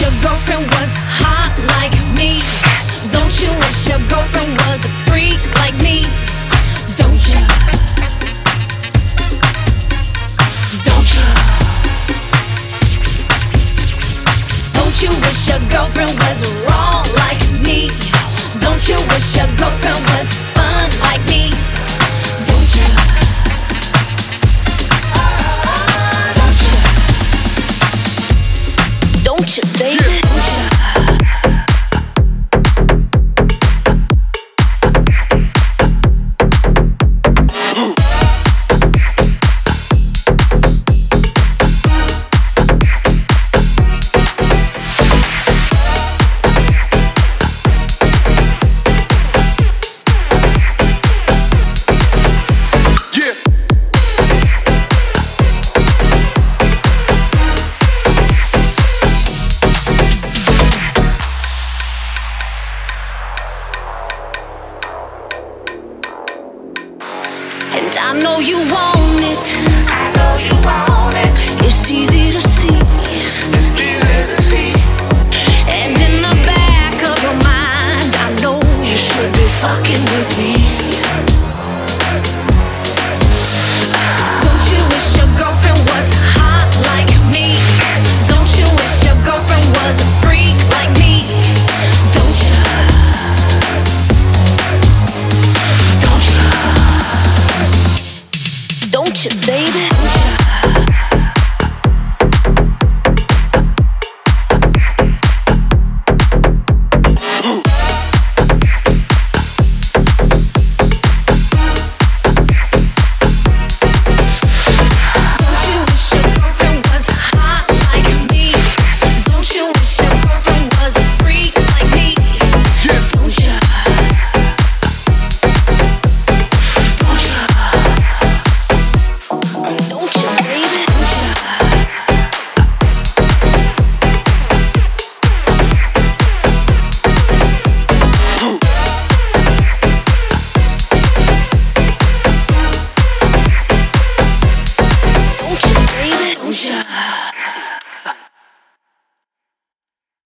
your girlfriend was hot like me? Don't you wish your girlfriend was a freak like me? Don't you? Don't you? Don't you wish your girlfriend was wrong like me? Don't you wish your girlfriend And I know you want it. I know you want it. It's easy to see. It's easy to see. And in the back of your mind, I know you should be fucking with me. baby. Sunshine.